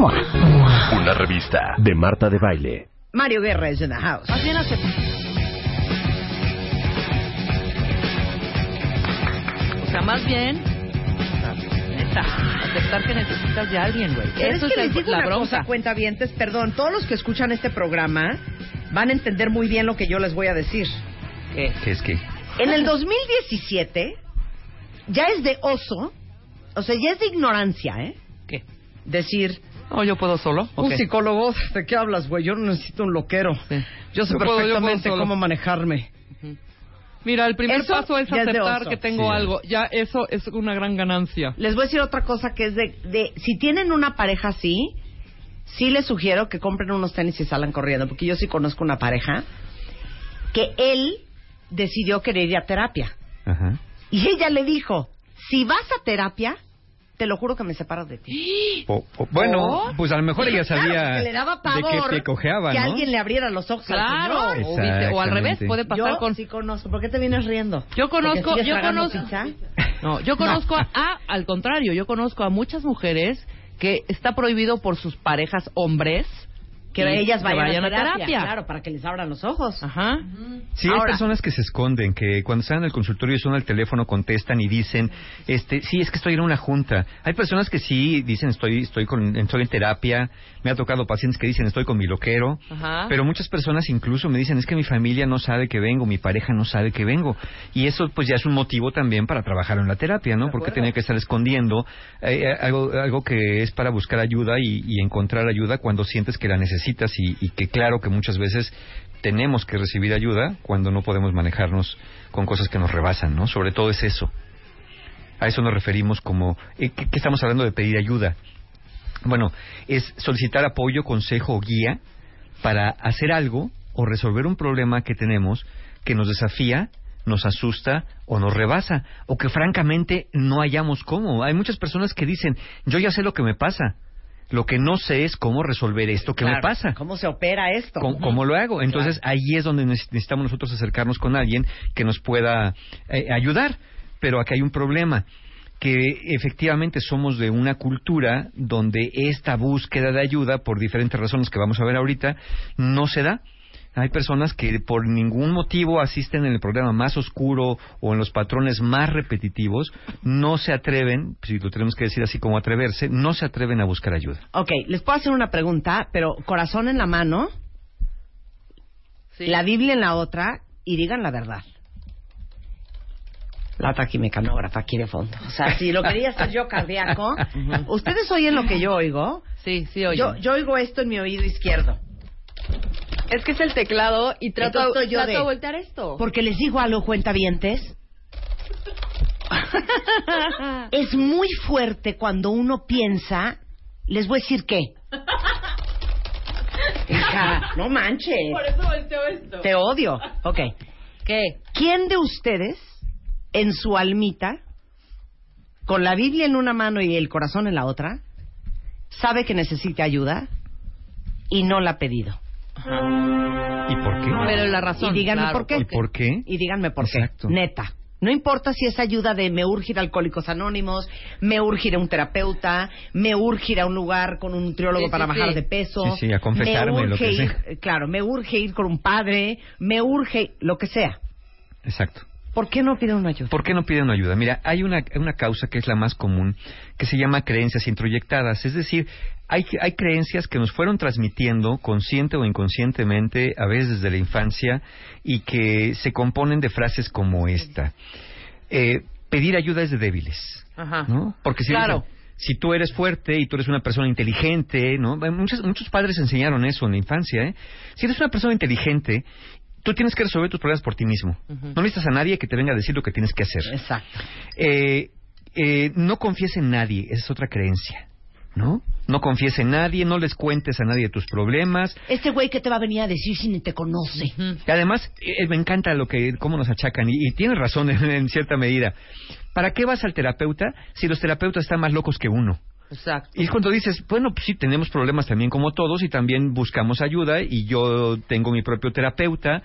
Una revista de Marta de Baile. Mario Guerra is in the house. Más bien aceptar. O sea, más bien. Neta, aceptar que necesitas de alguien, güey. Eso es que es les digo la una bronca. cosa, cuentavientes, perdón, todos los que escuchan este programa van a entender muy bien lo que yo les voy a decir. ¿Qué? ¿Qué es que? En el 2017 ya es de oso, o sea, ya es de ignorancia, ¿eh? ¿Qué? Decir, Oh, yo puedo solo. un psicólogo, ¿de qué hablas, güey? Yo no necesito un loquero. Sí. Yo sé Yo puedo- yo puedo perfectamente solo. cómo manejarme. Mira, el primer Eso paso es es aceptar oso. que tengo Sí. algo. Ya eso es una gran ganancia. Les voy a decir otra cosa que es de, de si tienen una pareja así, sí les sugiero que compren unos tenis y salgan corriendo, porque yo sí conozco una pareja que él decidió querer ir a terapia. Ajá. Y ella le dijo, si vas a terapia, te lo juro que me separo de ti. Bueno, ¿Oh? pues a lo mejor ella Claro, sabía le daba de que te cojeaba, que ¿no? alguien le abriera los ojos al Claro. señor. O, al revés, puede pasar Yo con... sí conozco. ¿Por qué te vienes riendo? Yo ¿Porque conozco, yo conozco, pizza? no, yo conozco a, a- al contrario, yo conozco a muchas mujeres que está prohibido por sus parejas hombres Que y ellas vayan, vayan a, terapia, Claro, para que les abran los ojos. Ajá. Sí, hay personas que se esconden, que cuando están en el consultorio suena el teléfono, contestan y dicen, este, sí, es que estoy en una junta. Hay personas que sí dicen, estoy, estoy con, estoy en terapia. Me ha tocado pacientes que dicen, estoy con mi loquero. Ajá. Pero muchas personas incluso me dicen, es que mi familia no sabe que vengo, mi pareja no sabe que vengo. Y eso pues ya es un motivo también para trabajar en la terapia, ¿no? Porque tiene que estar escondiendo eh, eh, algo, algo que es para buscar ayuda y, y encontrar ayuda cuando sientes que la necesitas y, que claro que muchas veces tenemos que recibir ayuda cuando no podemos manejarnos con cosas que nos rebasan, ¿no? Sobre todo es eso. A eso nos referimos como, eh, ¿qué, qué estamos hablando de pedir ayuda? Bueno, es solicitar apoyo, consejo o guía para hacer algo o resolver un problema que tenemos que nos desafía, nos asusta o nos rebasa o que francamente no hallamos cómo. Hay muchas personas que dicen, yo ya sé lo que me pasa, lo que no sé es cómo resolver esto que me Claro, pasa. ¿Cómo se opera esto? ¿Cómo, cómo lo hago? Entonces ahí es donde neces- necesitamos nosotros acercarnos con alguien que nos pueda eh, ayudar. Pero aquí hay un problema que efectivamente somos de una cultura donde esta búsqueda de ayuda, por diferentes razones que vamos a ver ahorita, no se da. Hay personas que por ningún motivo asisten en el programa más oscuro o en los patrones más repetitivos, no se atreven, si lo tenemos que decir así como atreverse, no se atreven a buscar ayuda. Ok, les puedo hacer una pregunta, pero corazón en la mano, Sí. la Biblia en la otra y digan la verdad. La taquimecanógrafa aquí de fondo. O sea, si lo quería hacer yo cardíaco, ustedes oyen lo que yo oigo. Sí, sí. Yo, yo oigo esto en mi oído izquierdo. Es que es el teclado y trato, yo trato de- voltear esto. Porque les digo algo, cuentavientes. es muy fuerte cuando uno piensa, les voy a decir qué. Hija, no manches. Por eso volteo esto. Te odio. Ok. ¿Qué? ¿Quién de ustedes, en su almita, con la Biblia en una mano y el corazón en la otra, sabe que necesita ayuda y no la ha pedido? ¿Y por qué? Pero la razón. Y díganme claro, por qué. ¿Y por qué? Y díganme por Exacto. qué. Neta. No importa si es ayuda de me urge ir a Alcohólicos Anónimos, me urge ir a un terapeuta, me urge ir a un lugar con un nutriólogo Sí, para sí, bajar sí. de peso. Sí, sí, a confesarme, me lo que ir, sea. Claro, me urge ir con un padre, me urge lo que sea. Exacto. ¿Por qué no piden una ayuda? ¿Por qué no piden ayuda? Mira, hay una, una causa que es la más común, que se llama creencias introyectadas. Es decir, hay, hay creencias que nos fueron transmitiendo, consciente o inconscientemente, a veces desde la infancia, y que se componen de frases como esta. Eh, pedir ayuda es de débiles. Ajá. ¿no? Porque si, Claro. dicen, si tú eres fuerte y tú eres una persona inteligente, ¿no? Muchos, muchos padres enseñaron eso en la infancia, ¿eh? Si eres una persona inteligente, tú tienes que resolver tus problemas por ti mismo. No necesitas a nadie que te venga a decir lo que tienes que hacer. Exacto. Eh, eh, no confíes en nadie, esa es otra creencia. ¿no? No confíes en nadie, no les cuentes a nadie tus problemas. Este güey que te va a venir a decir si ni te conoce. Y además, eh, me encanta lo que, cómo nos achacan, y, y tienes razón en, en cierta medida. ¿Para qué vas al terapeuta si los terapeutas están más locos que uno? Exacto. Y cuando dices, bueno, pues sí, tenemos problemas también como todos y también buscamos ayuda y yo tengo mi propio terapeuta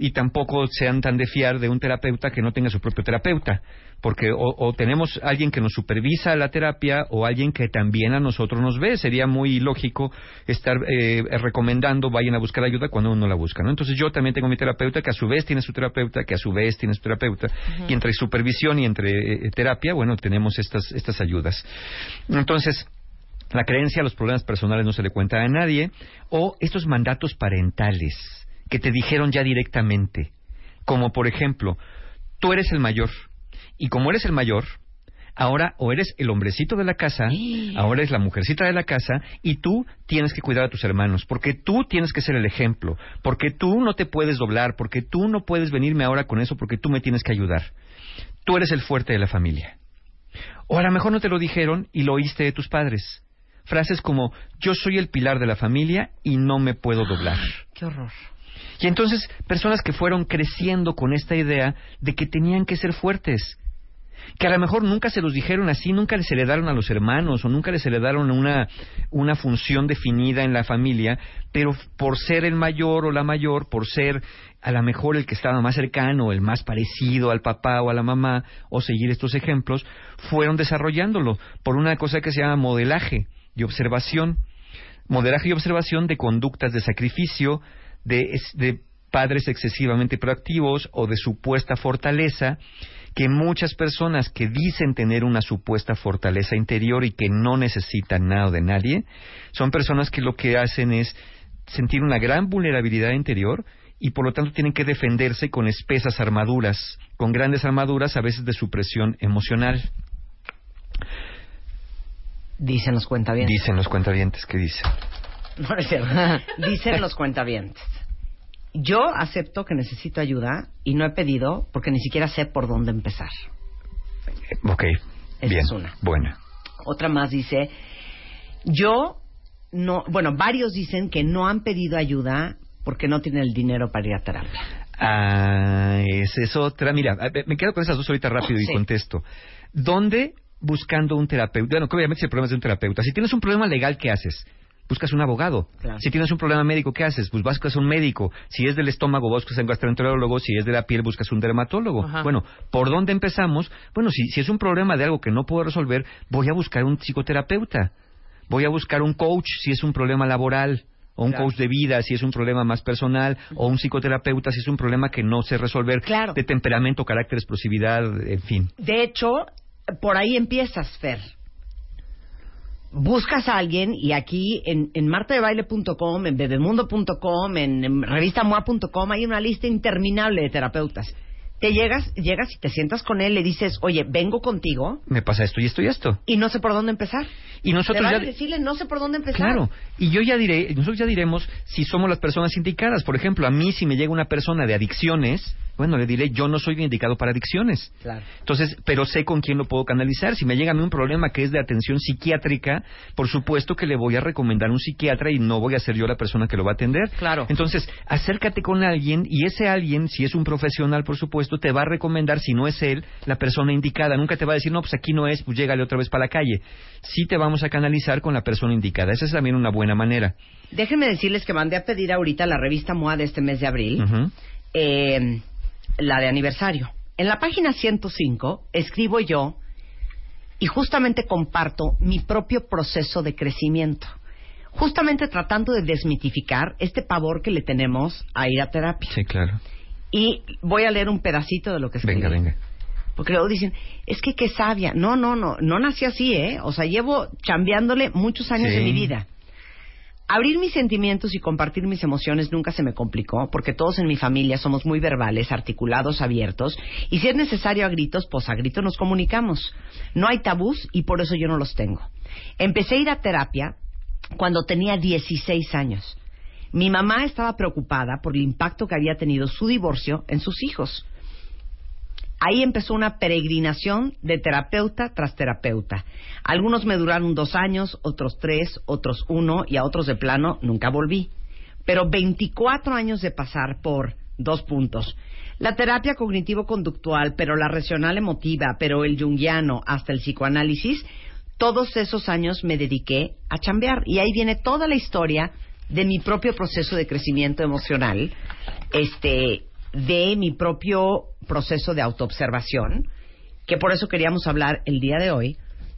y tampoco sean tan de fiar de un terapeuta que no tenga su propio terapeuta, porque o, o tenemos alguien que nos supervisa la terapia o alguien que también a nosotros nos ve. Sería muy lógico estar eh, recomendando vayan a buscar ayuda cuando uno la busca, ¿no? Entonces yo también tengo mi terapeuta que a su vez tiene su terapeuta, que a su vez tiene su terapeuta y entre supervisión y entre eh, terapia, bueno, tenemos estas estas ayudas. Entonces la creencia a los problemas personales no se le cuenta a nadie, o estos mandatos parentales que te dijeron ya directamente, como por ejemplo, tú eres el mayor, y como eres el mayor, ahora o eres el hombrecito de la casa, ahora eres la mujercita de la casa, y tú tienes que cuidar a tus hermanos, porque tú tienes que ser el ejemplo, porque tú no te puedes doblar, porque tú no puedes venirme ahora con eso, porque tú me tienes que ayudar. Tú eres el fuerte de la familia. O a lo mejor no te lo dijeron y lo oíste de tus padres. Frases como yo soy el pilar de la familia y no me puedo doblar. Qué horror. Y entonces personas que fueron creciendo con esta idea de que tenían que ser fuertes, que a lo mejor nunca se los dijeron así, nunca les heredaron a los hermanos o nunca les heredaron una, una función definida en la familia, pero por ser el mayor o la mayor, por ser a lo mejor el que estaba más cercano, el más parecido al papá o a la mamá, o seguir estos ejemplos, fueron desarrollándolo por una cosa que se llama modelaje y observación. Modelaje y observación de conductas de sacrificio, de, de padres excesivamente proactivos o de supuesta fortaleza, que muchas personas que dicen tener una supuesta fortaleza interior y que no necesitan nada de nadie, son personas que lo que hacen es sentir una gran vulnerabilidad interior y por lo tanto tienen que defenderse con espesas armaduras, con grandes armaduras a veces de supresión emocional. Dicen los cuentavientes. Dicen los cuentavientes que dicen. No es cierto. Dicen los cuentavientes. Yo acepto que necesito ayuda y no he pedido porque ni siquiera sé por dónde empezar. Eh, Ok, Esa bien, es una. buena. Otra más dice, yo no, bueno, varios dicen que no han pedido ayuda porque no tienen el dinero para ir a terapia. Ah, esa es otra. Mira, me quedo con esas dos ahorita rápido y contesto. ¿Dónde buscando un terapeuta? Bueno, obviamente el problema es de un terapeuta. Si tienes un problema legal, ¿qué haces? Buscas un abogado. Claro. Si tienes un problema médico, ¿qué haces? Pues buscas un médico. Si es del estómago, buscas un gastroenterólogo. Si es de la piel, buscas un dermatólogo. Ajá. Bueno, ¿por dónde empezamos? Bueno, si, si es un problema de algo que no puedo resolver, voy a buscar un psicoterapeuta. Voy a buscar un coach si es un problema laboral. O un Claro. coach de vida si es un problema más personal. O un psicoterapeuta si es un problema que no sé resolver. Claro. De temperamento, carácter, explosividad, en fin. De hecho, por ahí empiezas, Fer. Buscas a alguien y aquí en, en martadebaile.com, en bebemundo.com, en, en revistamoa.com hay una lista interminable de terapeutas. Te llegas, llegas y te sientas con él, le dices, oye, vengo contigo Me pasa esto y esto y esto. y no sé por dónde empezar. Y nosotros Te ya... decirle, no sé por dónde empezar. Claro, y yo ya diré, nosotros ya diremos si somos las personas indicadas. Por ejemplo, a mí si me llega una persona de adicciones, bueno, le diré, yo no soy indicado para adicciones. Claro. Entonces, pero sé con quién lo puedo canalizar. Si me llega a mí un problema que es de atención psiquiátrica, por supuesto que le voy a recomendar un psiquiatra y no voy a ser yo la persona que lo va a atender. Claro. Entonces, acércate con alguien y ese alguien, si es un profesional, por supuesto, te va a recomendar, si no es él, la persona indicada. Nunca te va a decir, no, pues aquí no es, pues llégale otra vez para la calle. Sí te vamos a canalizar con la persona indicada. Esa es también una buena manera. Déjenme decirles que mandé a pedir ahorita la revista MOA de este mes de abril. Ujú. eh, la de aniversario. En la página 105 escribo yo y justamente comparto mi propio proceso de crecimiento. Justamente tratando de desmitificar este pavor que le tenemos a ir a terapia. Sí, claro. Y voy a leer un pedacito de lo que escribí. Venga, venga. Porque luego dicen, es que qué sabia. No, no, no, no nací así, ¿eh? O sea, llevo chambeándole muchos años Sí. de mi vida. Abrir mis sentimientos y compartir mis emociones nunca se me complicó, porque todos en mi familia somos muy verbales, articulados, abiertos, y si es necesario a gritos, pues a gritos nos comunicamos. No hay tabús y por eso yo no los tengo. Empecé a ir a terapia cuando tenía 16 años. Mi mamá estaba preocupada por el impacto que había tenido su divorcio en sus hijos. Ahí empezó una peregrinación de terapeuta tras terapeuta. Algunos me duraron dos años, otros tres, otros uno y a otros de plano nunca volví. Pero 24 años de pasar por dos puntos. La terapia cognitivo-conductual, pero la racional emotiva, pero el junguiano, hasta el psicoanálisis, todos esos años me dediqué a chambear. Y ahí viene toda la historia de mi propio proceso de crecimiento emocional, este, de mi propio proceso de autoobservación, que por eso queríamos hablar el día de hoy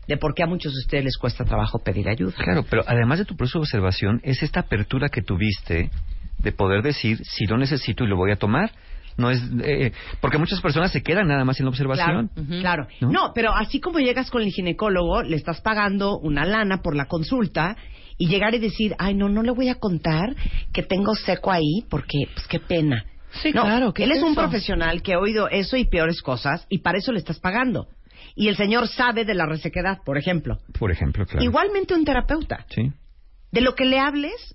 de por qué a muchos de ustedes les cuesta trabajo pedir ayuda. Claro, pero además de tu proceso de observación, es esta apertura que tuviste de poder decir si lo necesito y lo voy a tomar. No es eh, porque muchas personas se quedan nada más en la observación. Claro, ¿No? ¿No? pero así como llegas con el ginecólogo, le estás pagando una lana por la consulta y llegar y decir, ay, no, no le voy a contar que tengo seco ahí porque, pues qué pena. Sí, No, claro. ¿qué él es un profesional que ha oído eso y peores cosas y para eso le estás pagando. Y el señor sabe de la resequedad, por ejemplo. Por ejemplo, claro. Igualmente un terapeuta. Sí. De lo que le hables,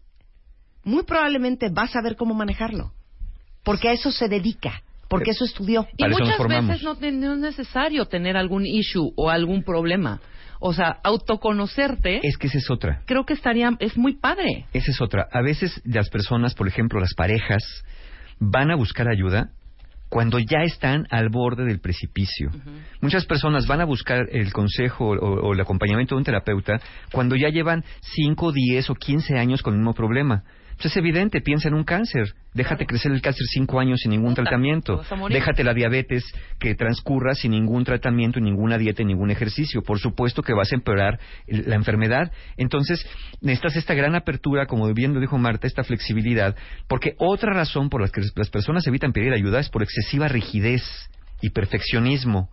muy probablemente va a saber cómo manejarlo. Porque a eso se dedica. Porque eso estudió. Y muchas veces no, te- no es necesario tener algún issue o algún problema. O sea, autoconocerte, Es que esa es otra. creo que estaría, es muy padre. Esa es otra. A veces las personas, por ejemplo, las parejas, van a buscar ayuda cuando ya están al borde del precipicio. Muchas personas van a buscar el consejo o, o el acompañamiento de un terapeuta cuando ya llevan 5, 10 o 15 años con el mismo problema. Pues es evidente, piensa en un cáncer. Déjate crecer el cáncer cinco años sin ningún Puta, tratamiento. Déjate la diabetes que transcurra sin ningún tratamiento, ninguna dieta, ningún ejercicio. Por supuesto que vas a empeorar la enfermedad. Entonces, necesitas esta gran apertura, como bien lo dijo Marta, esta flexibilidad, porque otra razón por la que las personas evitan pedir ayuda es por excesiva rigidez y perfeccionismo,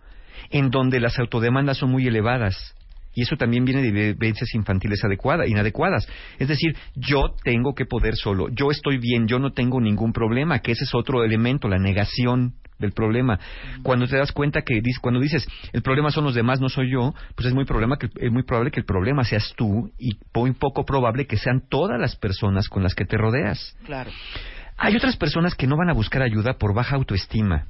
en donde las autodemandas son muy elevadas. Y eso también viene de vivencias infantiles adecuadas, inadecuadas. Es decir, yo tengo que poder solo, yo estoy bien, yo no tengo ningún problema, que ese es otro elemento, la negación del problema. Cuando te das cuenta que cuando dices el problema son los demás, no soy yo, pues es muy problema que es muy probable que el problema seas tú y muy poco probable que sean todas las personas con las que te rodeas. Claro. Hay otras personas que no van a buscar ayuda por baja autoestima.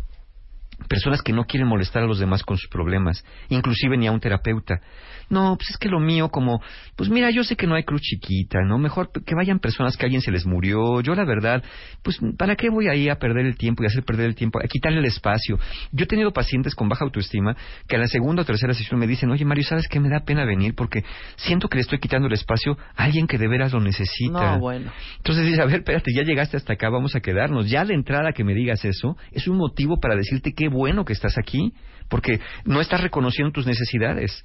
Personas que no quieren molestar a los demás con sus problemas, inclusive ni a un terapeuta. No, pues es que lo mío como, pues mira, yo sé que no hay cruz chiquita, ¿no? Mejor que vayan personas que alguien se les murió. Yo la verdad, pues ¿para qué voy ahí a perder el tiempo y hacer perder el tiempo, a quitarle el espacio? Yo he tenido pacientes con baja autoestima que a la segunda o tercera sesión me dicen, oye Mario, ¿sabes qué? Me da pena venir porque siento que le estoy quitando el espacio a alguien que de veras lo necesita. No, bueno. Entonces dice, a ver, espérate, ya llegaste hasta acá, vamos a quedarnos. Ya de entrada que me digas eso, es un motivo para decirte qué bueno que estás aquí, porque no estás reconociendo tus necesidades.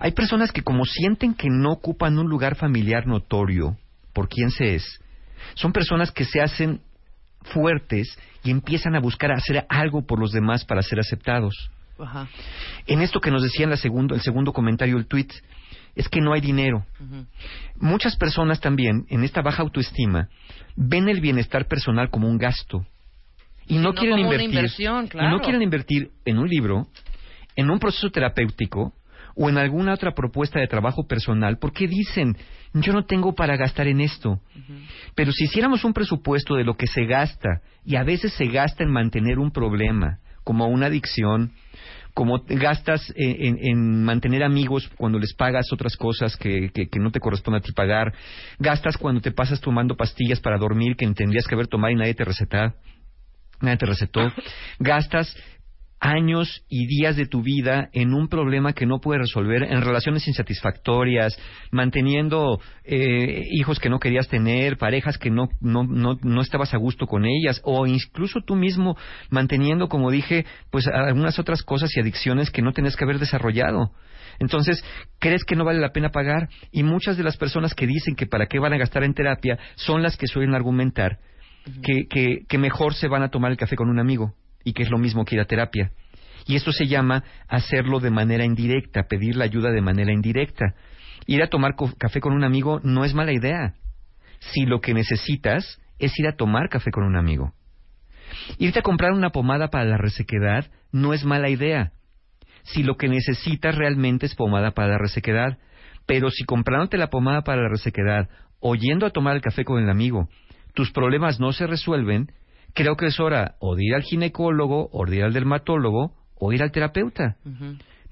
Hay personas que como sienten que no ocupan un lugar familiar notorio por quién se es, son personas que se hacen fuertes y empiezan a buscar hacer algo por los demás para ser aceptados. En esto que nos decía en la segundo, el segundo comentario, el tweet, es que no hay dinero. Muchas personas también, en esta baja autoestima, ven el bienestar personal como un gasto. Y no, no quieren invertir. Y no quieren invertir en un libro, en un proceso terapéutico o en alguna otra propuesta de trabajo personal, porque dicen, yo no tengo para gastar en esto. Pero si hiciéramos un presupuesto de lo que se gasta, y a veces se gasta en mantener un problema, como una adicción, como gastas en, en- en mantener amigos cuando les pagas otras cosas que, que- que no te corresponde a ti pagar, gastas cuando te pasas tomando pastillas para dormir que tendrías que haber tomado y nadie te receta, nadie te recetó, gastas años y días de tu vida en un problema que no puedes resolver, en relaciones insatisfactorias, manteniendo eh, hijos que no querías tener, parejas que no, no, no, no estabas a gusto con ellas, o incluso tú mismo manteniendo, como dije, pues algunas otras cosas y adicciones que no tenías que haber desarrollado. Entonces, crees que no vale la pena pagar y muchas de las personas que dicen que para qué van a gastar en terapia son las que suelen argumentar que, que, que mejor se van a tomar el café con un amigo y que es lo mismo que ir a terapia. Y esto se llama hacerlo de manera indirecta, pedir la ayuda de manera indirecta. Ir a tomar café con un amigo no es mala idea. Si lo que necesitas es ir a tomar café con un amigo. Irte a comprar una pomada para la resequedad no es mala idea. Si lo que necesitas realmente es pomada para la resequedad. Pero si comprándote la pomada para la resequedad o yendo a tomar el café con el amigo, tus problemas no se resuelven, creo que es hora o de ir al ginecólogo, o de ir al dermatólogo, o ir al terapeuta.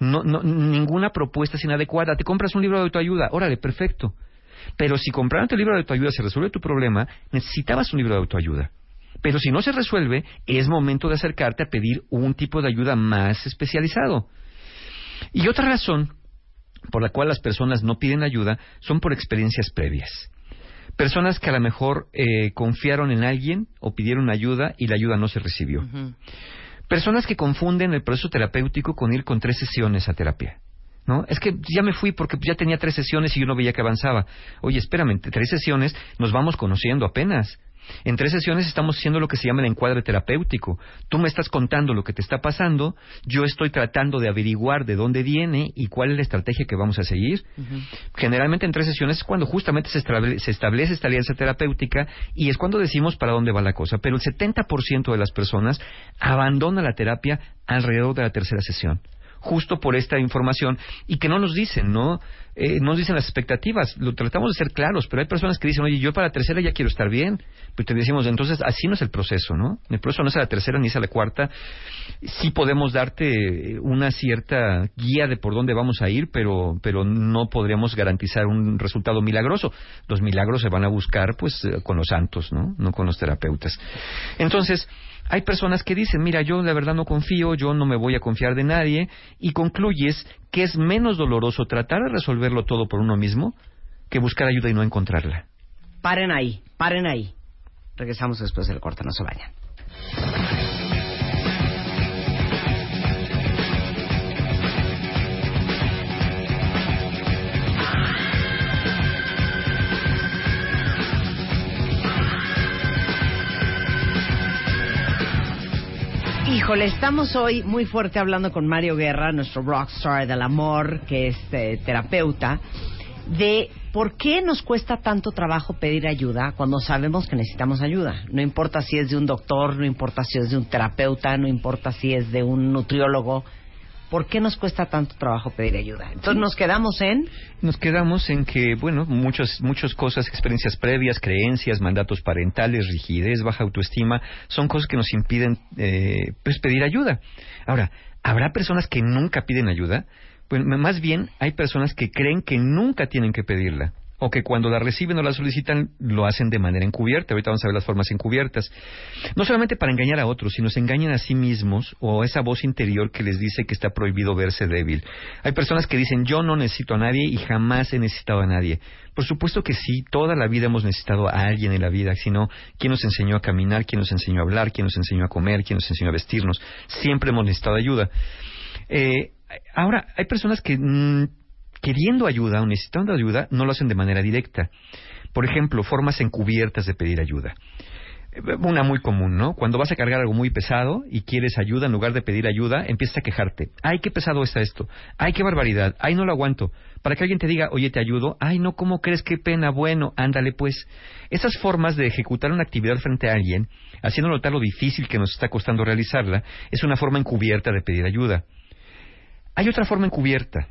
No, no, ninguna propuesta es inadecuada. Te compras un libro de autoayuda, órale, perfecto. Pero si comprándote el libro de autoayuda se resuelve tu problema, necesitabas un libro de autoayuda. Pero si no se resuelve, es momento de acercarte a pedir un tipo de ayuda más especializado. Y otra razón por la cual las personas no piden ayuda son por experiencias previas. Personas que a lo mejor eh, confiaron en alguien o pidieron ayuda y la ayuda no se recibió. Personas que confunden el proceso terapéutico con ir con tres sesiones a terapia. ¿No? Es que ya me fui porque ya tenía tres sesiones y yo no veía que avanzaba. Oye, espérame, tres sesiones nos vamos conociendo apenas. En tres sesiones estamos haciendo lo que se llama el encuadre terapéutico. Tú me estás contando lo que te está pasando, yo estoy tratando de averiguar de dónde viene y cuál es la estrategia que vamos a seguir. Generalmente en tres sesiones es cuando justamente se establece, se establece esta alianza terapéutica y es cuando decimos para dónde va la cosa. Pero el 70% de las personas abandona la terapia alrededor de la tercera sesión justo por esta información y que no nos dicen, ¿no? Eh, no nos dicen las expectativas, lo tratamos de ser claros, pero hay personas que dicen, oye, yo para la tercera ya quiero estar bien, pues te decimos, entonces así no es el proceso, ¿no? El proceso no es a la tercera ni es a la cuarta, sí podemos darte una cierta guía de por dónde vamos a ir, pero, pero no podríamos garantizar un resultado milagroso. Los milagros se van a buscar, pues, eh, con los santos, ¿no? No con los terapeutas. Entonces, hay personas que dicen, mira, yo la verdad no confío, yo no me voy a confiar de nadie, y concluyes que es menos doloroso tratar de resolverlo todo por uno mismo que buscar ayuda y no encontrarla. Paren ahí, paren ahí. Regresamos después del corte, no se vayan. Híjole, estamos hoy muy fuerte hablando con Mario Guerra, nuestro rockstar del amor, que es eh, terapeuta, de por qué nos cuesta tanto trabajo pedir ayuda cuando sabemos que necesitamos ayuda. No importa si es de un doctor, no importa si es de un terapeuta, no importa si es de un nutriólogo. ¿Por qué nos cuesta tanto trabajo pedir ayuda? Entonces nos quedamos en... Nos quedamos en que, bueno, muchas, muchas cosas, experiencias previas, creencias, mandatos parentales, rigidez, baja autoestima, son cosas que nos impiden eh, pues pedir ayuda. Ahora, ¿habrá personas que nunca piden ayuda? Pues más bien hay personas que creen que nunca tienen que pedirla o que cuando la reciben o la solicitan lo hacen de manera encubierta. Ahorita vamos a ver las formas encubiertas. No solamente para engañar a otros, sino se engañan a sí mismos o esa voz interior que les dice que está prohibido verse débil. Hay personas que dicen yo no necesito a nadie y jamás he necesitado a nadie. Por supuesto que sí, toda la vida hemos necesitado a alguien en la vida, sino quién nos enseñó a caminar, quién nos enseñó a hablar, quién nos enseñó a comer, quién nos enseñó a vestirnos. Siempre hemos necesitado ayuda. Eh, ahora, hay personas que mm, queriendo ayuda o necesitando ayuda no lo hacen de manera directa. Por ejemplo, formas encubiertas de pedir ayuda. Eh, Una muy común, ¿no? Cuando vas a cargar algo muy pesado y quieres ayuda, en lugar de pedir ayuda, empiezas a quejarte. Ay, qué pesado está esto. Ay, qué barbaridad. Ay, no lo aguanto. Para que alguien te diga, oye, te ayudo. Ay, no, ¿cómo crees? Qué pena. Bueno, ándale pues. Esas formas de ejecutar una actividad frente a alguien, haciendo notar lo difícil que nos está costando realizarla, es una forma encubierta de pedir ayuda. Hay otra forma encubierta.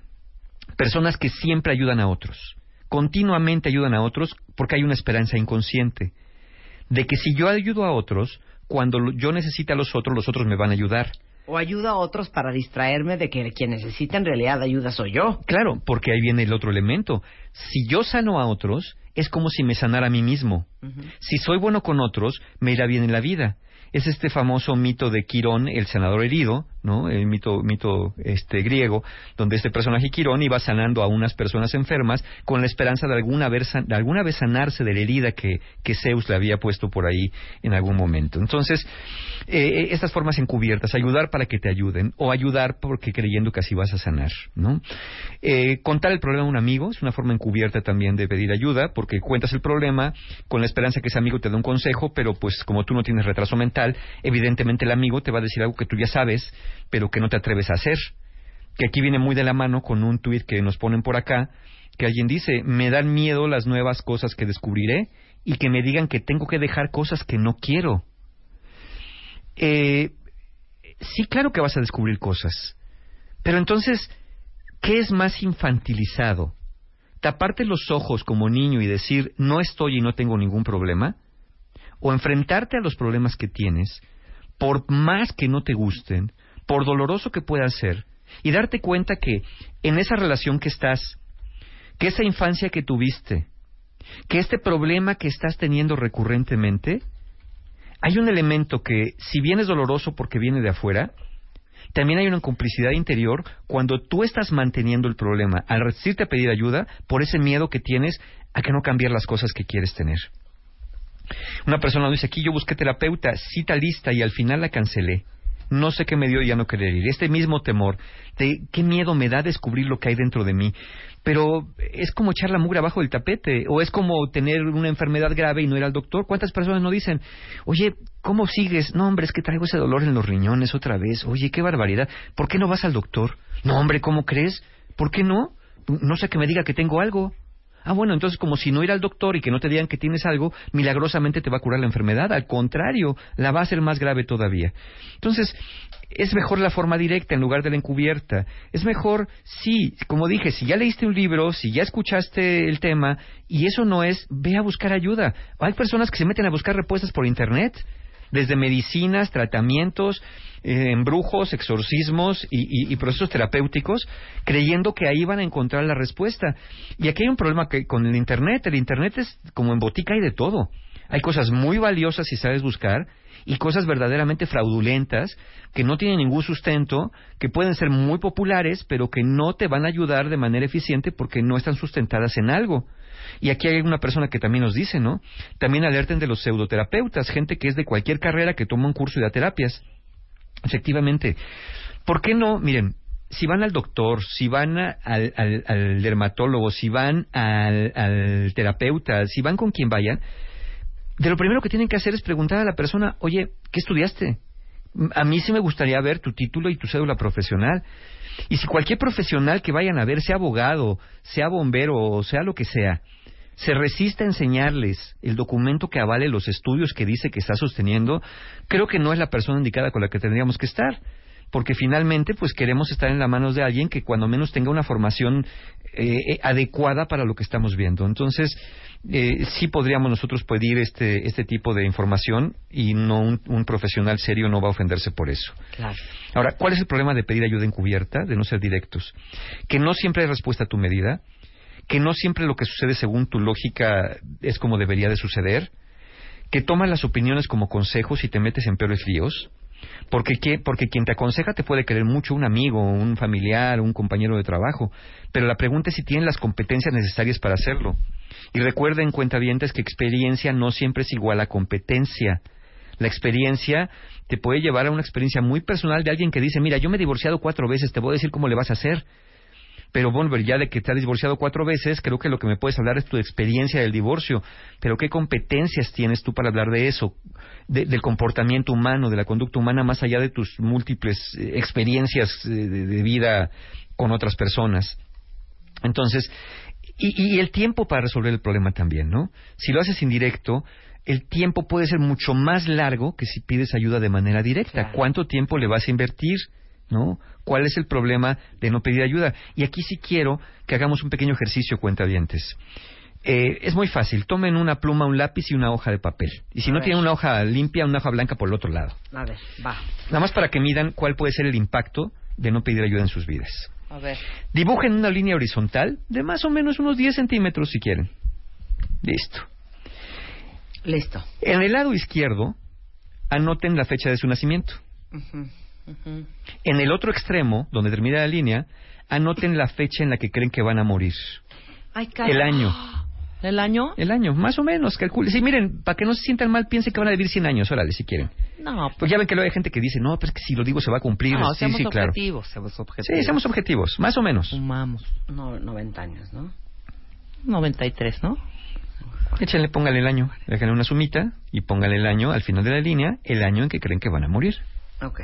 Personas que siempre ayudan a otros. Continuamente ayudan a otros porque hay una esperanza inconsciente de que si yo ayudo a otros, cuando yo necesite a los otros, los otros me van a ayudar. O ayuda a otros para distraerme de que quien necesita en realidad ayuda soy yo. Claro, porque ahí viene el otro elemento. Si yo sano a otros, es como si me sanara a mí mismo. Si soy bueno con otros, me irá bien en la vida. Es este famoso mito de Quirón, el sanador herido, ¿no? El mito, mito este, griego, donde este personaje Quirón iba sanando a unas personas enfermas con la esperanza de alguna vez, de alguna vez sanarse de la herida que, que Zeus le había puesto por ahí en algún momento. Entonces, eh, estas formas encubiertas, ayudar para que te ayuden o ayudar porque creyendo que así vas a sanar, ¿no? Eh, contar el problema a un amigo es una forma encubierta también de pedir ayuda porque cuentas el problema con la esperanza que ese amigo te dé un consejo, pero pues como tú no tienes retraso mental, evidentemente el amigo te va a decir algo que tú ya sabes, pero que no te atreves a hacer. Que aquí viene muy de la mano con un tuit que nos ponen por acá, que alguien dice, me dan miedo las nuevas cosas que descubriré y que me digan que tengo que dejar cosas que no quiero. Eh, sí, claro que vas a descubrir cosas. Pero entonces, ¿qué es más infantilizado? ¿Taparte los ojos como niño y decir, no estoy y no tengo ningún problema? ¿O enfrentarte a los problemas que tienes, por más que no te gusten, por doloroso que pueda ser, y darte cuenta que en esa relación que estás, que esa infancia que tuviste, que este problema que estás teniendo recurrentemente, hay un elemento que, si bien es doloroso porque viene de afuera, también hay una complicidad interior cuando tú estás manteniendo el problema al resistirte a pedir ayuda por ese miedo que tienes a que no cambiar las cosas que quieres tener. Una persona dice aquí yo busqué terapeuta, cita lista y al final la cancelé. No sé qué me dio y ya no querer ir. Este mismo temor de qué miedo me da descubrir lo que hay dentro de mí. Pero es como echar la mugre abajo del tapete o es como tener una enfermedad grave y no ir al doctor. ¿Cuántas personas no dicen, oye, ¿cómo sigues? No, hombre, es que traigo ese dolor en los riñones otra vez. Oye, qué barbaridad. ¿Por qué no vas al doctor? No, hombre, ¿cómo crees? ¿Por qué no? No sé que me diga que tengo algo. Ah, bueno, entonces como si no ir al doctor y que no te digan que tienes algo, milagrosamente te va a curar la enfermedad. Al contrario, la va a hacer más grave todavía. Entonces, es mejor la forma directa en lugar de la encubierta. Es mejor, sí, como dije, si ya leíste un libro, si ya escuchaste el tema, y eso no es, ve a buscar ayuda. Hay personas que se meten a buscar respuestas por Internet desde medicinas, tratamientos, eh, embrujos, exorcismos y, y, y, procesos terapéuticos, creyendo que ahí van a encontrar la respuesta. Y aquí hay un problema que, con el Internet. El Internet es como en botica hay de todo. Hay cosas muy valiosas si sabes buscar y cosas verdaderamente fraudulentas que no tienen ningún sustento, que pueden ser muy populares, pero que no te van a ayudar de manera eficiente porque no están sustentadas en algo. Y aquí hay una persona que también nos dice, ¿no? También alerten de los pseudoterapeutas, gente que es de cualquier carrera que toma un curso y da terapias. Efectivamente. ¿Por qué no? Miren, si van al doctor, si van al, al, al, dermatólogo, si van al, al terapeuta, si van con quien vayan, de lo primero que tienen que hacer es preguntar a la persona, oye, ¿qué estudiaste? A mí sí me gustaría ver tu título y tu cédula profesional. Y si cualquier profesional que vayan a ver, sea abogado, sea bombero o sea lo que sea, se resiste a enseñarles el documento que avale los estudios que dice que está sosteniendo, creo que no es la persona indicada con la que tendríamos que estar. Porque finalmente, pues queremos estar en las manos de alguien que cuando menos tenga una formación eh, adecuada para lo que estamos viendo. Entonces, eh, sí podríamos nosotros pedir este, este tipo de información y no un, un, profesional serio no va a ofenderse por eso. Claro. Ahora, ¿cuál es el problema de pedir ayuda encubierta, de no ser directos? Que no siempre hay respuesta a tu medida, que no siempre lo que sucede según tu lógica es como debería de suceder, que tomas las opiniones como consejos y te metes en peores líos, porque, porque quien te aconseja te puede querer mucho un amigo, un familiar, un compañero de trabajo, pero la pregunta es si tienen las competencias necesarias para hacerlo. Y recuerden, cuentavientes, que experiencia no siempre es igual a competencia. La experiencia te puede llevar a una experiencia muy personal de alguien que dice, mira, yo me he divorciado cuatro veces, te voy a decir cómo le vas a hacer. Pero bueno, ya de que te has divorciado cuatro veces, creo que lo que me puedes hablar es tu experiencia del divorcio. Pero ¿qué competencias tienes tú para hablar de eso? De, del comportamiento humano, de la conducta humana, más allá de tus múltiples eh, experiencias de, de, de, vida con otras personas. Entonces, y, y el tiempo para resolver el problema también, ¿no? Si lo haces indirecto, el tiempo puede ser mucho más largo que si pides ayuda de manera directa. Claro. ¿Cuánto tiempo le vas a invertir? ¿No? ¿Cuál es el problema de no pedir ayuda? Y aquí sí quiero que hagamos un pequeño ejercicio, cuentavientes. Eh, es muy fácil. Tomen una pluma, un lápiz y una hoja de papel. Y si A no ver. tienen una hoja limpia, una hoja blanca por el otro lado. A ver, va. Nada más para que midan cuál puede ser el impacto de no pedir ayuda en sus vidas. A ver. Dibujen una línea horizontal de más o menos unos 10 centímetros si quieren. Listo. Listo. En el lado izquierdo, anoten la fecha de su nacimiento. Ujú. En el otro extremo, donde termina la línea, anoten la fecha en la que creen que van a morir. Ay. El año. ¿El año? El año, más o menos, calculen. Sí, miren, para que no se sientan mal, piensen que van a vivir 100 años, órale, si quieren. No, Pues ya ven que luego hay gente que dice, no, pero es que si lo digo se va a cumplir. no, sí, seamos sí, claro. objetivos, seamos objetivos. Sí, seamos objetivos, más o menos. Sumamos. No, 90 años, ¿no? 93, ¿no? Échenle, póngale el año, déjenle una sumita y póngale el año al final de la línea, el año en que creen que van a morir. Ok,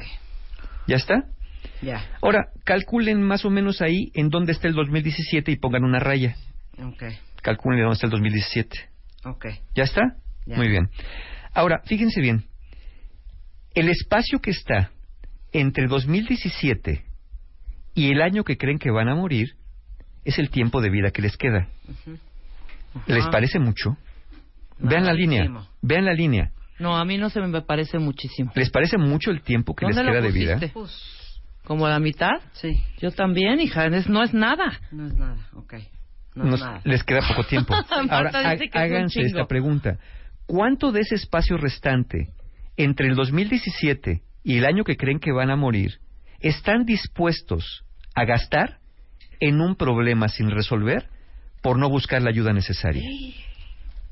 ¿Ya está? ya. Ahora, calculen más o menos ahí en dónde está el 2017 y pongan una raya. Ok, Calculen dónde está el 2017. ok. ¿Ya está? Ya. Muy bien. Ahora, fíjense bien. El espacio que está entre 2017 y el año que creen que van a morir es el tiempo de vida que les queda. ¿Les parece mucho? No, vean la línea. Vean la línea. No, a mí no se me parece muchísimo. ¿Les parece mucho el tiempo que les ¿Dónde lo queda de vida? Pues, ¿Como la mitad? Sí, Yo también, hija. Es- no es nada. no es nada, ok. No Nos- es nada. les queda poco tiempo. Ahora, es háganse esta pregunta. ¿Cuánto de ese espacio restante entre el 2017 y el año que creen que van a morir están dispuestos a gastar en un problema sin resolver por no buscar la ayuda necesaria?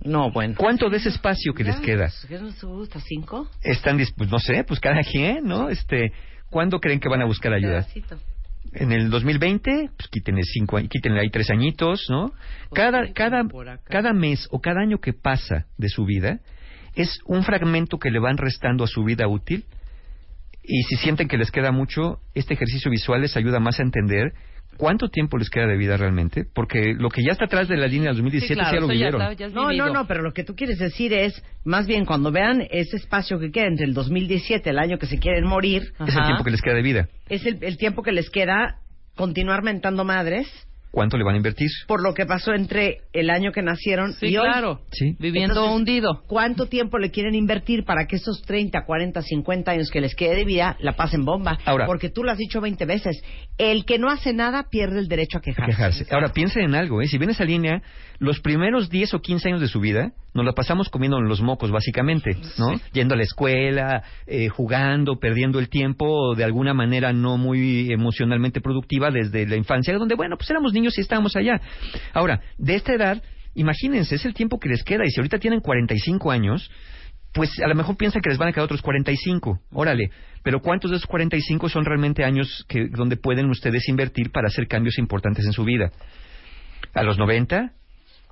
No, bueno. ¿Cuánto de ese espacio que les queda ¿Qué nos gusta? ¿Cinco? están dispuestos? No sé, pues cada quien, ¿no? Este, ¿Cuándo creen que van a buscar ayuda? En el 2020, pues quítenle cinco, quítenle ahí tres añitos, ¿no? Cada, sí, cada, acá. cada mes o cada año que pasa de su vida es un fragmento que le van restando a su vida útil y si sienten que les queda mucho, este ejercicio visual les ayuda más a entender cuánto tiempo les queda de vida realmente, porque lo que ya está atrás de la línea del 2017 Sí, claro, ya lo vivieron. está- ya No, no, no, pero lo que tú quieres decir es, más bien cuando vean ese espacio que queda entre el 2017, el año que se quieren morir, Es el tiempo que les queda de vida. es el, el tiempo que les queda continuar mentando madres ¿Cuánto le van a invertir? por lo que pasó entre el año que nacieron Sí, y hoy. claro. Sí. Viviendo Entonces, hundido. ¿Cuánto tiempo le quieren invertir para que esos 30, 40, 50 años que les quede de vida la pasen bomba? Ahora- Porque tú lo has dicho 20 veces. El que no hace nada pierde el derecho a quejarse. quejarse. Ahora, piensen en algo, ¿eh? Si ven esa línea, los primeros 10 o 15 años de su vida nos la pasamos comiendo los mocos, básicamente, ¿no? Yendo a la escuela, eh, jugando, perdiendo el tiempo de alguna manera no muy emocionalmente productiva desde la infancia, donde, bueno, pues éramos niños y estábamos allá. Ahora, de esta edad, imagínense, es el tiempo que les queda, y si ahorita tienen 45 años, pues a lo mejor piensan que les van a quedar otros 45, órale, pero ¿cuántos de esos 45 son realmente años que donde pueden ustedes invertir para hacer cambios importantes en su vida? ¿A los 90?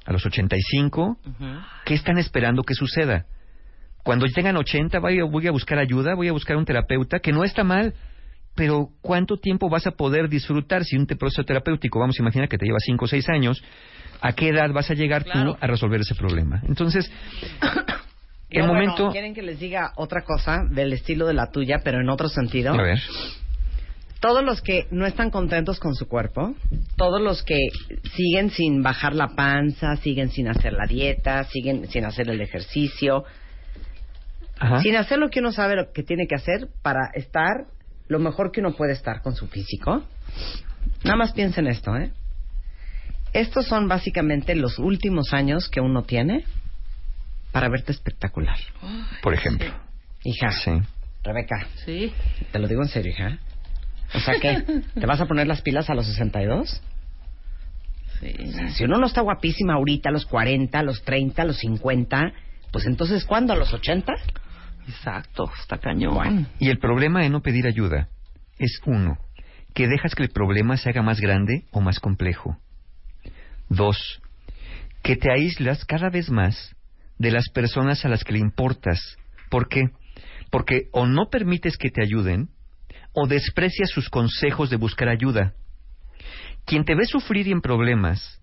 ¿A los 85? ¿Qué están esperando que suceda? Cuando tengan 80 voy a, voy a buscar ayuda, voy a buscar un terapeuta, que no está mal, pero ¿cuánto tiempo vas a poder disfrutar si un proceso terapéutico, vamos a imaginar que te lleva 5 o 6 años, ¿a qué edad vas a llegar Claro. tú a resolver ese problema? Entonces, el No, bueno, momento... ¿Quieren que les diga otra cosa del estilo de la tuya, pero en otro sentido? A ver. Todos los que no están contentos con su cuerpo, todos los que siguen sin bajar la panza, siguen sin hacer la dieta, siguen sin hacer el ejercicio, Ajá. sin hacer lo que uno sabe lo que tiene que hacer para estar lo mejor que uno puede estar con su físico. Nada más piensen esto, ¿eh? Estos son básicamente los últimos años que uno tiene para verte espectacular. Por ejemplo. Hija, Sí. Rebeca, Sí. te lo digo en serio, hija. O sea que, ¿te vas a poner las pilas a los 62? Sí. Si uno no está guapísima ahorita, a los 40, a los 30, a los 50, pues entonces, ¿cuándo? ¿A los 80? Exacto. Está cañón. Y el problema de no pedir ayuda es uno, que dejas que el problema se haga más grande o más complejo. Dos, que te aíslas cada vez más de las personas a las que le importas. ¿Por qué? Porque o no permites que te ayuden o desprecias sus consejos de buscar ayuda. Quien te ve sufrir y en problemas,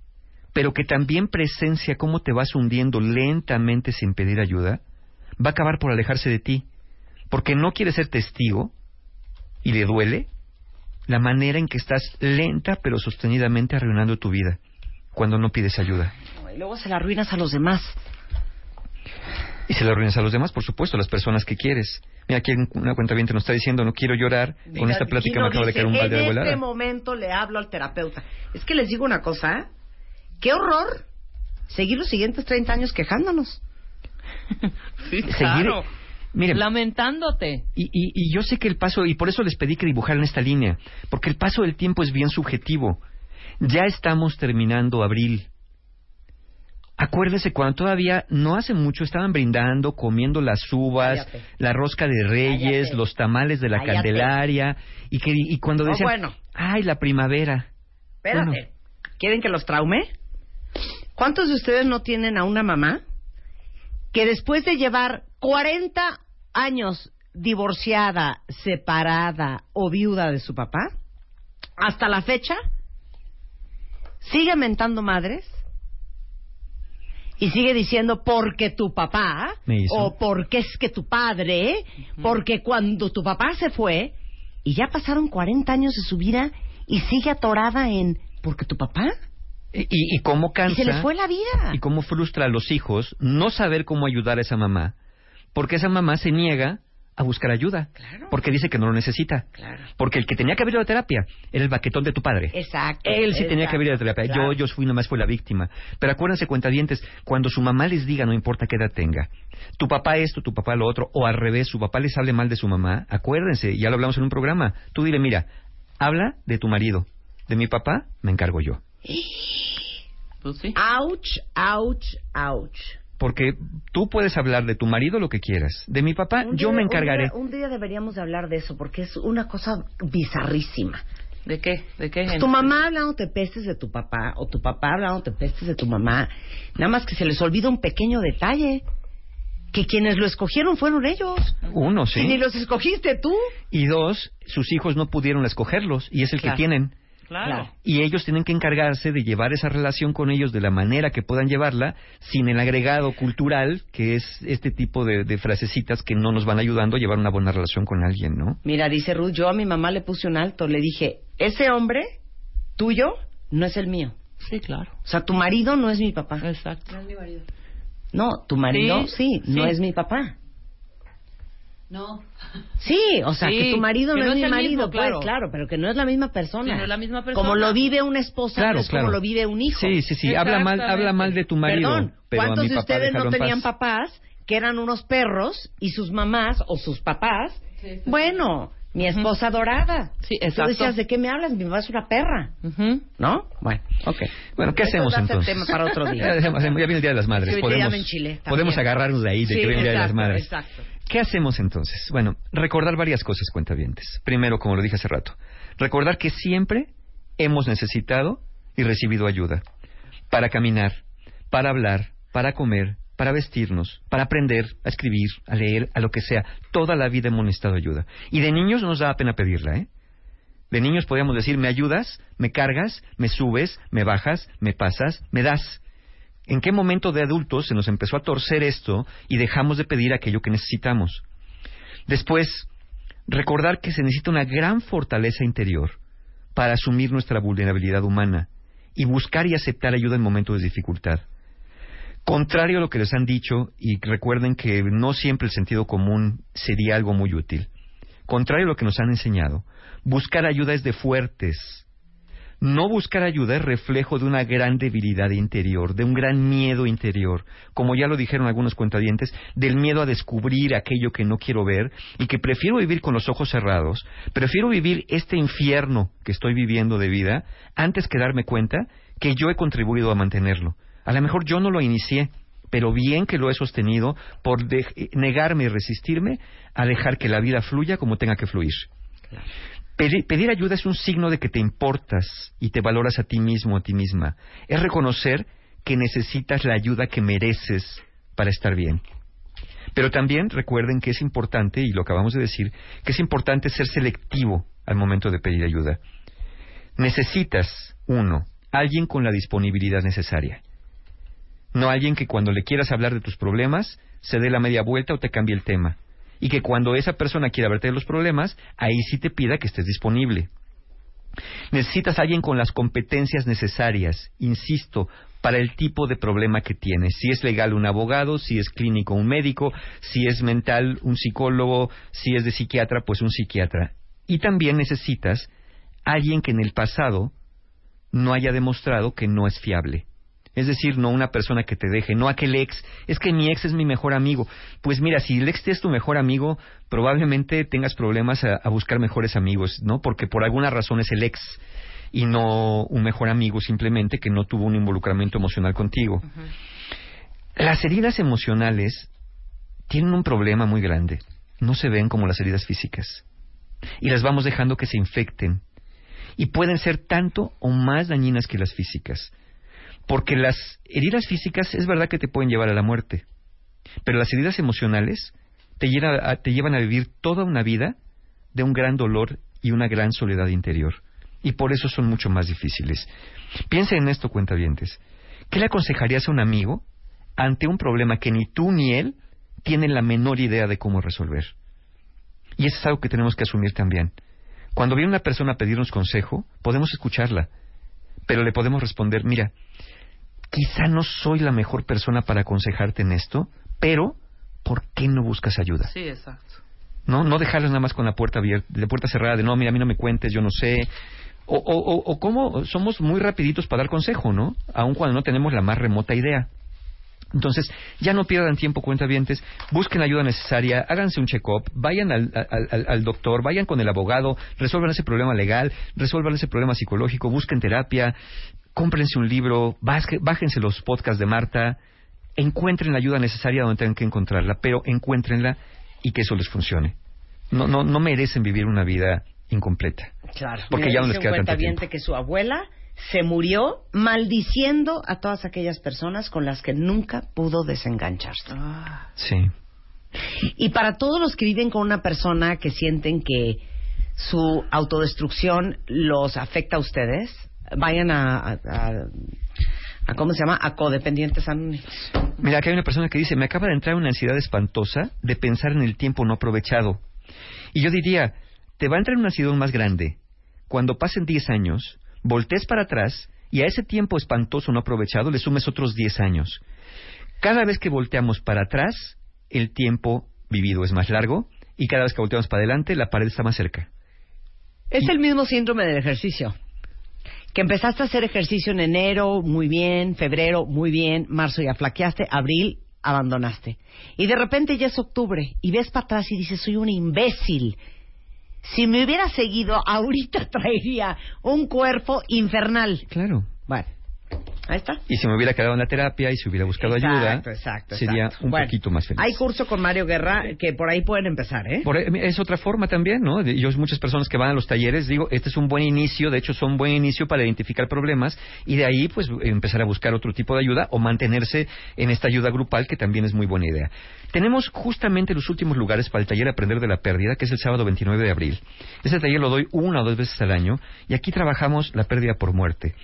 pero que también presencia cómo te vas hundiendo lentamente sin pedir ayuda, va a acabar por alejarse de ti, porque no quiere ser testigo y le duele la manera en que estás lenta pero sostenidamente arruinando tu vida cuando no pides ayuda. Y luego se la arruinas a los demás. Y se lo arruinas a los demás, por supuesto, a las personas que quieres. Mira, aquí una cuenta bien te nos está diciendo, no quiero llorar, con esta plática me acaba de dice, caer un balde de En agua este helada". momento le hablo al terapeuta. Es que les digo una cosa, ¿eh? ¡Qué horror! Seguir los siguientes 30 años quejándonos. Sí, Seguir- claro. Miren, Lamentándote. Y, y, y yo sé que el paso, y por eso les pedí que dibujaran esta línea, porque el paso del tiempo es bien subjetivo. Ya estamos terminando abril. Acuérdense, cuando todavía no hace mucho estaban brindando, comiendo las uvas, Cállate. la rosca de reyes, Cállate. los tamales de la Cállate. Candelaria, y, que, y cuando No, decían, bueno. ay, la primavera. Espérate. Bueno. ¿Quieren que los traume? ¿Cuántos de ustedes no tienen a una mamá que después de llevar 40 años divorciada, separada o viuda de su papá, hasta la fecha, sigue mentando madres y sigue diciendo porque tu papá Me hizo. o porque es que tu padre, porque cuando tu papá se fue y ya pasaron 40 años de su vida y sigue atorada en porque tu papá Y, y, y cómo y cansa. se le fue la vida. y cómo frustra a los hijos no saber cómo ayudar a esa mamá, porque esa mamá se niega a buscar ayuda. Claro. Porque dice que no lo necesita. Claro. Porque el que tenía que haber ido a terapia era el baquetón de tu padre. Exacto. Él sí tenía que haber ido a exacto, terapia. claro. Yo, yo fui nomás fue la víctima. Pero acuérdense, cuentavientes, cuando su mamá les diga, no importa qué edad tenga, tu papá esto, tu papá lo otro, o al revés, su papá les hable mal de su mamá, acuérdense, ya lo hablamos en un programa. Tú dile, mira, habla de tu marido. De mi papá, me encargo yo. Pues sí. Ouch, ouch, ouch. Porque tú puedes hablar de tu marido lo que quieras. De mi papá, Un yo día- me un encargaré. día- Un día, deberíamos de hablar de eso porque es una cosa bizarrísima. ¿De qué? ¿De qué? Pues tu mamá hablándote pestes de tu papá o tu papá hablándote pestes de tu mamá. Nada más que se les olvida un pequeño detalle. Que quienes lo escogieron fueron ellos. Uno, Y ni sí. los escogiste tú. Y dos, sus hijos no pudieron escogerlos y es el Claro. que tienen. Claro. y ellos tienen que encargarse de llevar esa relación con ellos de la manera que puedan llevarla sin el agregado cultural que es este tipo de, de frasecitas que no nos van ayudando a llevar una buena relación con alguien, ¿no? Mira, dice Ruth, yo a mi mamá le puse un alto. Le dije, ese hombre tuyo no es el mío. Sí, claro. O sea, tu marido no es mi papá. Exacto. No, tu marido sí, Sí, no sí. es mi papá. No. Sí, o sea, Sí, que tu marido que no, no es es mi marido, mismo, pues claro. claro, pero que no es la misma persona. Sí, no es la misma persona. Como lo vive una esposa, Claro, no es claro. como lo vive un hijo. Sí, sí, sí. Habla mal, habla mal de tu marido. Perdón, pero a ¿cuántos mi de papá ustedes no en tenían paz. papás que eran unos perros y sus mamás o sus papás? bueno, mi esposa dorada. Sí, Tú exacto. decías, ¿de qué me hablas? Mi mamá es una perra. ¿No? Bueno, ok. Bueno, ¿qué Eso hacemos a entonces? tema para otro día. Ya, viene el Día de las Madres. Sí, ahorita ya podemos enchilé, también. podemos agarrarnos de ahí de Sí, que viene el Día de las Madres. exacto. ¿Qué hacemos entonces? Bueno, recordar varias cosas, cuentavientes. Primero, como lo dije hace rato, recordar que siempre hemos necesitado y recibido ayuda para caminar, para hablar, para comer, para vestirnos, para aprender a escribir, a leer, a lo que sea. Toda la vida hemos necesitado ayuda. Y de niños no nos da pena pedirla, ¿eh? De niños podíamos decir, ¿me ayudas? ¿Me cargas? ¿Me subes? ¿Me bajas? ¿Me pasas? ¿Me das? ¿En qué momento de adultos se nos empezó a torcer esto y dejamos de pedir aquello que necesitamos? Después, recordar que se necesita una gran fortaleza interior para asumir nuestra vulnerabilidad humana y buscar y aceptar ayuda en momentos de dificultad. Contrario a lo que les han dicho, y recuerden que no siempre el sentido común sería algo muy útil. Contrario a lo que nos han enseñado, buscar ayuda es de fuertes. No buscar ayuda es reflejo de una gran debilidad interior, de un gran miedo interior, como ya lo dijeron algunos cuentadientes, del miedo a descubrir aquello que no quiero ver y que prefiero vivir con los ojos cerrados, prefiero vivir este infierno que estoy viviendo de vida antes que darme cuenta que yo he contribuido a mantenerlo. A lo mejor yo no lo inicié, pero bien que lo he sostenido por negarme y resistirme a dejar que la vida fluya como tenga que fluir. Pedir, ayuda es un signo de que te importas y te valoras a ti mismo a ti misma. Es reconocer que necesitas la ayuda que mereces para estar bien. Pero también recuerden que es importante, y lo acabamos de decir, que es importante ser selectivo al momento de pedir ayuda. Necesitas, uno, alguien con la disponibilidad necesaria. No alguien que cuando le quieras hablar de tus problemas se dé la media vuelta o te cambie el tema. Y que cuando esa persona quiera hablarte de los problemas, ahí sí te pida que estés disponible. Necesitas alguien con las competencias necesarias, insisto, para el tipo de problema que tienes. Si es legal, un abogado, si es clínico, un médico, si es mental, un psicólogo, si es de psiquiatra, pues un psiquiatra. Y también necesitas alguien que en el pasado no haya demostrado que no es fiable. Es decir, no una persona que te deje, no aquel ex, es que mi ex es mi mejor amigo. Pues mira, si el ex es tu mejor amigo, probablemente tengas problemas a, a buscar mejores amigos, ¿no? Porque por alguna razón es el ex y no un mejor amigo simplemente que no tuvo un involucramiento emocional contigo. Las heridas emocionales tienen un problema muy grande. No se ven como las heridas físicas. Y las vamos dejando que se infecten. Y pueden ser tanto o más dañinas que las físicas. Porque las heridas físicas es verdad que te pueden llevar a la muerte. Pero las heridas emocionales te, te llevan a vivir toda una vida de un gran dolor y una gran soledad interior. Y por eso son mucho más difíciles. Piensa en esto, cuentavientes. ¿Qué le aconsejarías a un amigo ante un problema que ni tú ni él tienen la menor idea de cómo resolver? Y eso es algo que tenemos que asumir también. Cuando viene una persona a pedirnos consejo, podemos escucharla, pero le podemos responder, mira, quizá no soy la mejor persona para aconsejarte en esto, pero ¿por qué no buscas ayuda? Sí, exacto. ¿no? No dejarlas nada más con la puerta abierta, la puerta cerrada de no, mira, a mí no me cuentes, yo no sé. O, o, o, o cómo somos muy rapiditos para dar consejo, ¿no? Aun cuando no tenemos la más remota idea. Entonces, ya no pierdan tiempo, cuentavientes, busquen la ayuda necesaria, háganse un check-up, vayan al, al, al, doctor, vayan con el abogado, resuelvan ese problema legal, resuelvan ese problema psicológico, busquen terapia, cómprense un libro, bájense los podcasts de Marta, encuentren la ayuda necesaria donde tengan que encontrarla, pero encuéntrenla y que eso les funcione. No, no, no merecen vivir una vida incompleta. Claro. Porque ya no les queda tanto tiempo. que su abuela se murió maldiciendo a todas aquellas personas con las que nunca pudo desengancharse. Ah. Sí. Y para todos los que viven con una persona que sienten que su autodestrucción los afecta a ustedes, vayan a, a, ¿cómo se llama? A codependientes anónimos. Mira, aquí hay una persona que dice, me acaba de entrar una ansiedad espantosa de pensar en el tiempo no aprovechado. Y yo diría, te va a entrar una ansiedad más grande cuando pasen 10 años voltees para atrás y a ese tiempo espantoso no aprovechado le sumes otros 10 años. Cada vez que volteamos para atrás, el tiempo vivido es más largo y cada vez que volteamos para adelante, la pared está más cerca. Es el mismo síndrome del ejercicio. Que empezaste a hacer ejercicio en enero, muy bien, febrero, muy bien, marzo ya flaqueaste, abril abandonaste. Y de repente ya es octubre y ves para atrás y dices, soy un imbécil si me hubiera seguido, ahorita traería un cuerpo infernal. Claro. Bueno, ahí está. Y si me hubiera quedado en la terapia y si hubiera buscado ayuda, sería un poquito más feliz. Hay curso con Mario Guerra que por ahí pueden empezar, ¿eh? es otra forma también, ¿no? Yo, muchas personas que van a los talleres, digo, este es un buen inicio, de hecho, son un buen inicio para identificar problemas y de ahí, pues, empezar a buscar otro tipo de ayuda o mantenerse en esta ayuda grupal, que también es muy buena idea. Tenemos justamente los últimos lugares para el taller Aprender de la Pérdida, que es el sábado 29 de abril. Ese taller lo doy una o dos veces al año y aquí trabajamos la pérdida por muerte.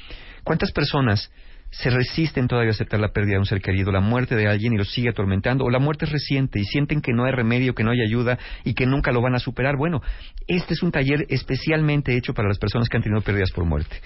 ¿Cuántas personas se resisten todavía a aceptar la pérdida de un ser querido, la muerte de alguien y lo sigue atormentando, o la muerte es reciente y sienten que no hay remedio, que no hay ayuda y que nunca lo van a superar. Bueno, este es un taller especialmente hecho para las personas que han tenido pérdidas por muerte.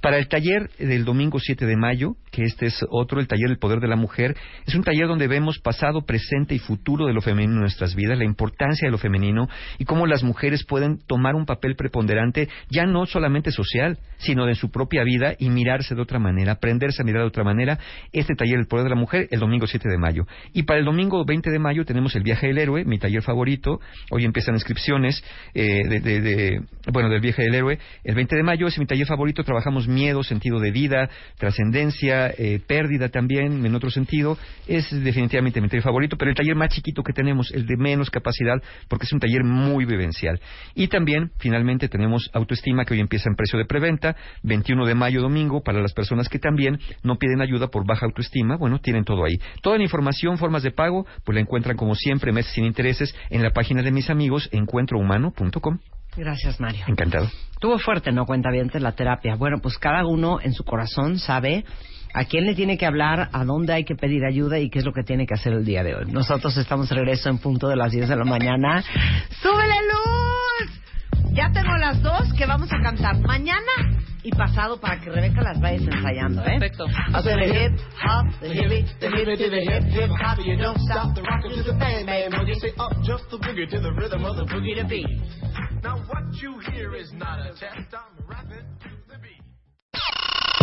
Para el taller del domingo 7 de mayo, que este es otro, el taller El Poder de la Mujer, es un taller donde vemos pasado, presente y futuro de lo femenino en nuestras vidas, la importancia de lo femenino y cómo las mujeres pueden tomar un papel preponderante, ya no solamente social, sino de su propia vida y mirarse de otra manera, aprenderse a de otra manera, este taller El Poder de la Mujer el domingo 7 de mayo. Y para el domingo 20 de mayo tenemos el Viaje del Héroe, mi taller favorito. Hoy empiezan inscripciones eh, de, bueno, del Viaje del Héroe. El 20 de mayo es mi taller favorito, trabajamos miedo, sentido de vida, trascendencia, eh, pérdida también, en otro sentido. Es definitivamente mi taller favorito, pero el taller más chiquito que tenemos, el de menos capacidad, porque es un taller muy vivencial. Y también, finalmente, tenemos autoestima que hoy empieza en precio de preventa, 21 de mayo domingo, para las personas que también no piden ayuda por baja autoestima, bueno, tienen todo ahí. Toda la información, formas de pago, pues la encuentran como siempre, meses sin intereses, en la página de mis amigos, encuentrohumano.com. Gracias, Mario. Encantado. Tuvo fuerte, ¿no? Cuenta bien la terapia. Bueno, pues cada uno en su corazón sabe a quién le tiene que hablar, a dónde hay que pedir ayuda y qué es lo que tiene que hacer el día de hoy. Nosotros estamos de regreso en punto de las 10 de la mañana. ¡Súbele luz! Ya tengo las dos que vamos a cantar mañana y pasado para que Rebeca las vaya ensayando, ¿eh? Perfecto. The hip hop, the hippie, the to the hip hip hop. You don't stop the rocker to the bang bang. When you say up, just the boogie to the rhythm of the boogie to beat. Now what you hear is not a test. I'm rapping.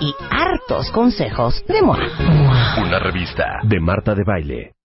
y hartos consejos de MOA. Una revista de Marta de Baile.